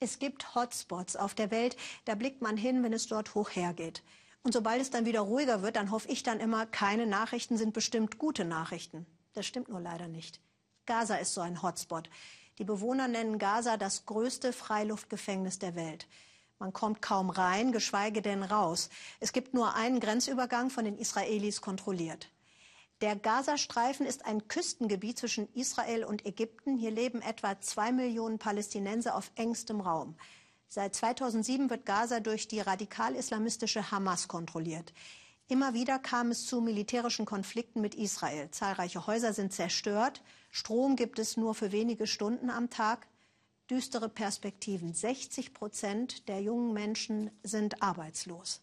Es gibt Hotspots auf der Welt, da blickt man hin, wenn es dort hoch hergeht. Und sobald es dann wieder ruhiger wird, dann hoffe ich dann immer, keine Nachrichten sind bestimmt gute Nachrichten. Das stimmt nur leider nicht. Gaza ist so ein Hotspot. Die Bewohner nennen Gaza das größte Freiluftgefängnis der Welt. Man kommt kaum rein, geschweige denn raus. Es gibt nur einen Grenzübergang von den Israelis kontrolliert. Der Gazastreifen ist ein Küstengebiet zwischen Israel und Ägypten. Hier leben etwa zwei Millionen Palästinenser auf engstem Raum. Seit 2007 wird Gaza durch die radikal-islamistische Hamas kontrolliert. Immer wieder kam es zu militärischen Konflikten mit Israel. Zahlreiche Häuser sind zerstört. Strom gibt es nur für wenige Stunden am Tag. Düstere Perspektiven. 60 Prozent der jungen Menschen sind arbeitslos.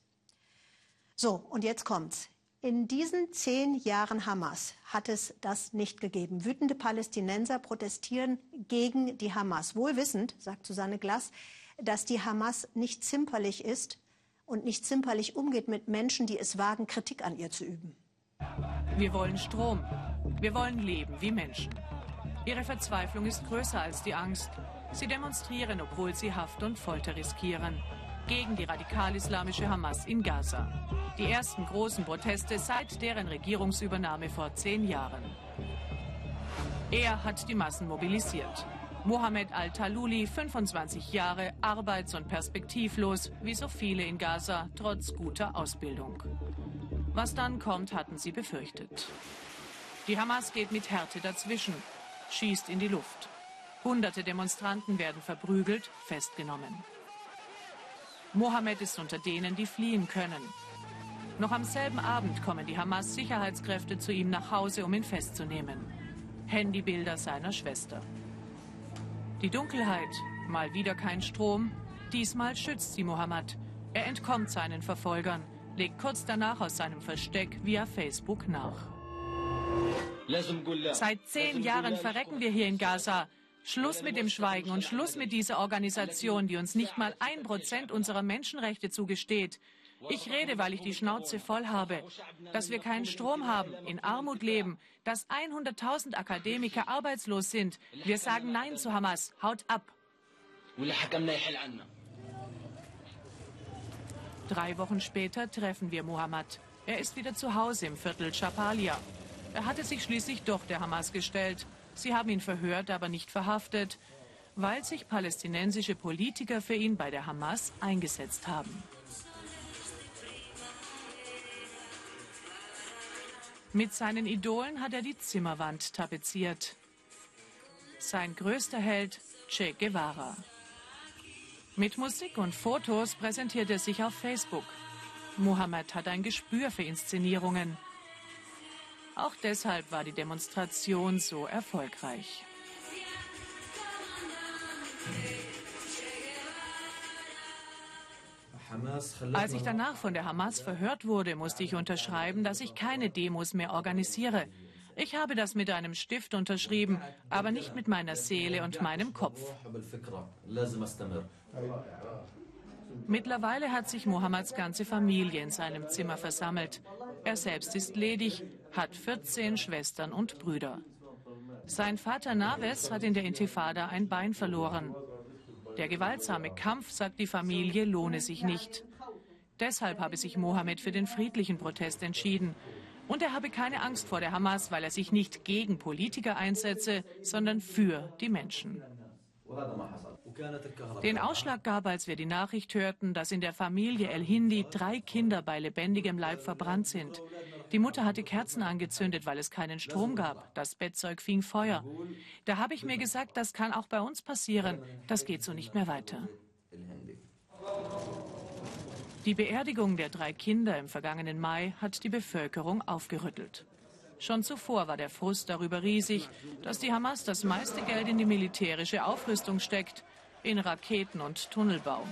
So, und jetzt kommt's. In diesen zehn Jahren Hamas hat es das nicht gegeben. Wütende Palästinenser protestieren gegen die Hamas. Wohlwissend, sagt Susanne Glass, dass die Hamas nicht zimperlich ist und nicht zimperlich umgeht mit Menschen, die es wagen, Kritik an ihr zu üben. Wir wollen Strom. Wir wollen leben wie Menschen. Ihre Verzweiflung ist größer als die Angst. Sie demonstrieren, obwohl sie Haft und Folter riskieren gegen die radikal-islamische Hamas in Gaza. Die ersten großen Proteste seit deren Regierungsübernahme vor zehn Jahren. Er hat die Massen mobilisiert. Mohammed al-Taluli, 25 Jahre, arbeits- und perspektivlos, wie so viele in Gaza, trotz guter Ausbildung. Was dann kommt, hatten sie befürchtet. Die Hamas geht mit Härte dazwischen, schießt in die Luft. Hunderte Demonstranten werden verprügelt, festgenommen. Mohammed ist unter denen, die fliehen können. Noch am selben Abend kommen die Hamas-Sicherheitskräfte zu ihm nach Hause, um ihn festzunehmen. Handybilder seiner Schwester. Die Dunkelheit, mal wieder kein Strom, diesmal schützt sie Mohammed. Er entkommt seinen Verfolgern, legt kurz danach aus seinem Versteck via Facebook nach. Seit zehn Jahren verrecken wir hier in Gaza. Schluss mit dem Schweigen und Schluss mit dieser Organisation, die uns nicht mal ein Prozent unserer Menschenrechte zugesteht. Ich rede, weil ich die Schnauze voll habe, dass wir keinen Strom haben, in Armut leben, dass 100.000 Akademiker arbeitslos sind. Wir sagen Nein zu Hamas. Haut ab. Drei Wochen später treffen wir Mohammed. Er ist wieder zu Hause im Viertel Chapalia. Er hatte sich schließlich doch der Hamas gestellt. Sie haben ihn verhört, aber nicht verhaftet, weil sich palästinensische Politiker für ihn bei der Hamas eingesetzt haben. Mit seinen Idolen hat er die Zimmerwand tapeziert. Sein größter Held Che Guevara. Mit Musik und Fotos präsentiert er sich auf Facebook. Mohammed hat ein Gespür für Inszenierungen. Auch deshalb war die Demonstration so erfolgreich. Als ich danach von der Hamas verhört wurde, musste ich unterschreiben, dass ich keine Demos mehr organisiere. Ich habe das mit einem Stift unterschrieben, aber nicht mit meiner Seele und meinem Kopf. Mittlerweile hat sich Mohammeds ganze Familie in seinem Zimmer versammelt. Er selbst ist ledig, hat 14 Schwestern und Brüder. Sein Vater Naves hat in der Intifada ein Bein verloren. Der gewaltsame Kampf, sagt die Familie, lohne sich nicht. Deshalb habe sich Mohammed für den friedlichen Protest entschieden. Und er habe keine Angst vor der Hamas, weil er sich nicht gegen Politiker einsetze, sondern für die Menschen. Den Ausschlag gab, als wir die Nachricht hörten, dass in der Familie El Hindi drei Kinder bei lebendigem Leib verbrannt sind. Die Mutter hatte Kerzen angezündet, weil es keinen Strom gab. Das Bettzeug fing Feuer. Da habe ich mir gesagt, das kann auch bei uns passieren. Das geht so nicht mehr weiter. Die Beerdigung der drei Kinder im vergangenen Mai hat die Bevölkerung aufgerüttelt. Schon zuvor war der Frust darüber riesig, dass die Hamas das meiste Geld in die militärische Aufrüstung steckt, in Raketen und Tunnelbau.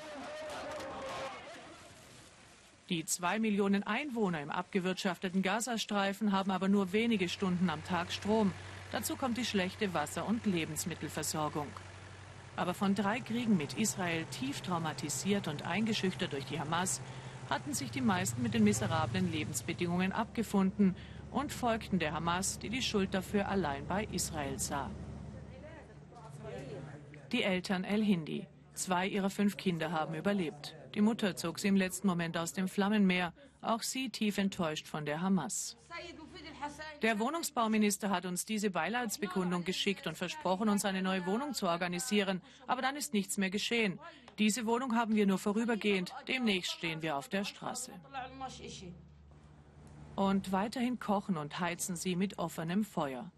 Die zwei Millionen Einwohner im abgewirtschafteten Gazastreifen haben aber nur wenige Stunden am Tag Strom. Dazu kommt die schlechte Wasser- und Lebensmittelversorgung. Aber von drei Kriegen mit Israel tief traumatisiert und eingeschüchtert durch die Hamas hatten sich die meisten mit den miserablen Lebensbedingungen abgefunden und folgten der Hamas, die die Schuld dafür allein bei Israel sah. Die Eltern El Hindi. Zwei ihrer fünf Kinder haben überlebt. Die Mutter zog sie im letzten Moment aus dem Flammenmeer. Auch sie tief enttäuscht von der Hamas. Der Wohnungsbauminister hat uns diese Beileidsbekundung geschickt und versprochen, uns eine neue Wohnung zu organisieren. Aber dann ist nichts mehr geschehen. Diese Wohnung haben wir nur vorübergehend. Demnächst stehen wir auf der Straße. Und weiterhin kochen und heizen sie mit offenem Feuer.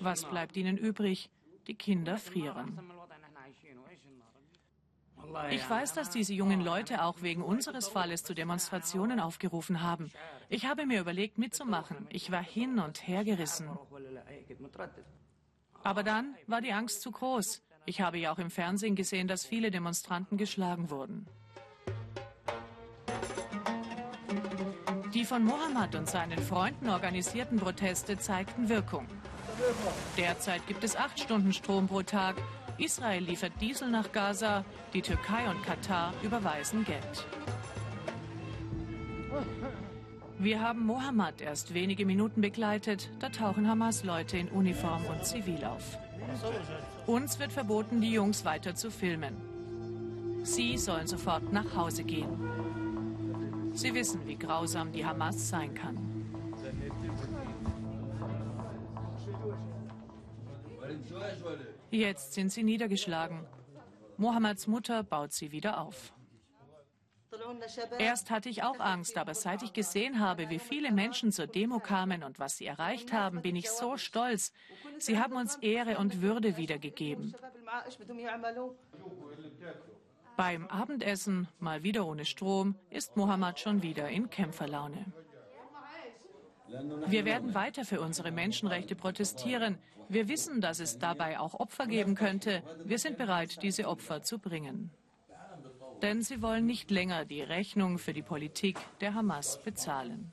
Was bleibt ihnen übrig? Die Kinder frieren. Ich weiß, dass diese jungen Leute auch wegen unseres Falles zu Demonstrationen aufgerufen haben. Ich habe mir überlegt, mitzumachen. Ich war hin und her gerissen. Aber dann war die Angst zu groß. Ich habe ja auch im Fernsehen gesehen, dass viele Demonstranten geschlagen wurden. Die von Mohammed und seinen Freunden organisierten Proteste zeigten Wirkung. Derzeit gibt es acht Stunden Strom pro Tag. Israel liefert Diesel nach Gaza, die Türkei und Katar überweisen Geld. Wir haben Mohammed erst wenige Minuten begleitet, da tauchen Hamas-Leute in Uniform und Zivil auf. Uns wird verboten, die Jungs weiter zu filmen. Sie sollen sofort nach Hause gehen. Sie wissen, wie grausam die Hamas sein kann. Jetzt sind sie niedergeschlagen. Mohammeds Mutter baut sie wieder auf. Erst hatte ich auch Angst, aber seit ich gesehen habe, wie viele Menschen zur Demo kamen und was sie erreicht haben, bin ich so stolz. Sie haben uns Ehre und Würde wiedergegeben. Beim Abendessen, mal wieder ohne Strom, ist Mohammed schon wieder in Kämpferlaune. Wir werden weiter für unsere Menschenrechte protestieren. Wir wissen, dass es dabei auch Opfer geben könnte. Wir sind bereit, diese Opfer zu bringen. Denn sie wollen nicht länger die Rechnung für die Politik der Hamas bezahlen.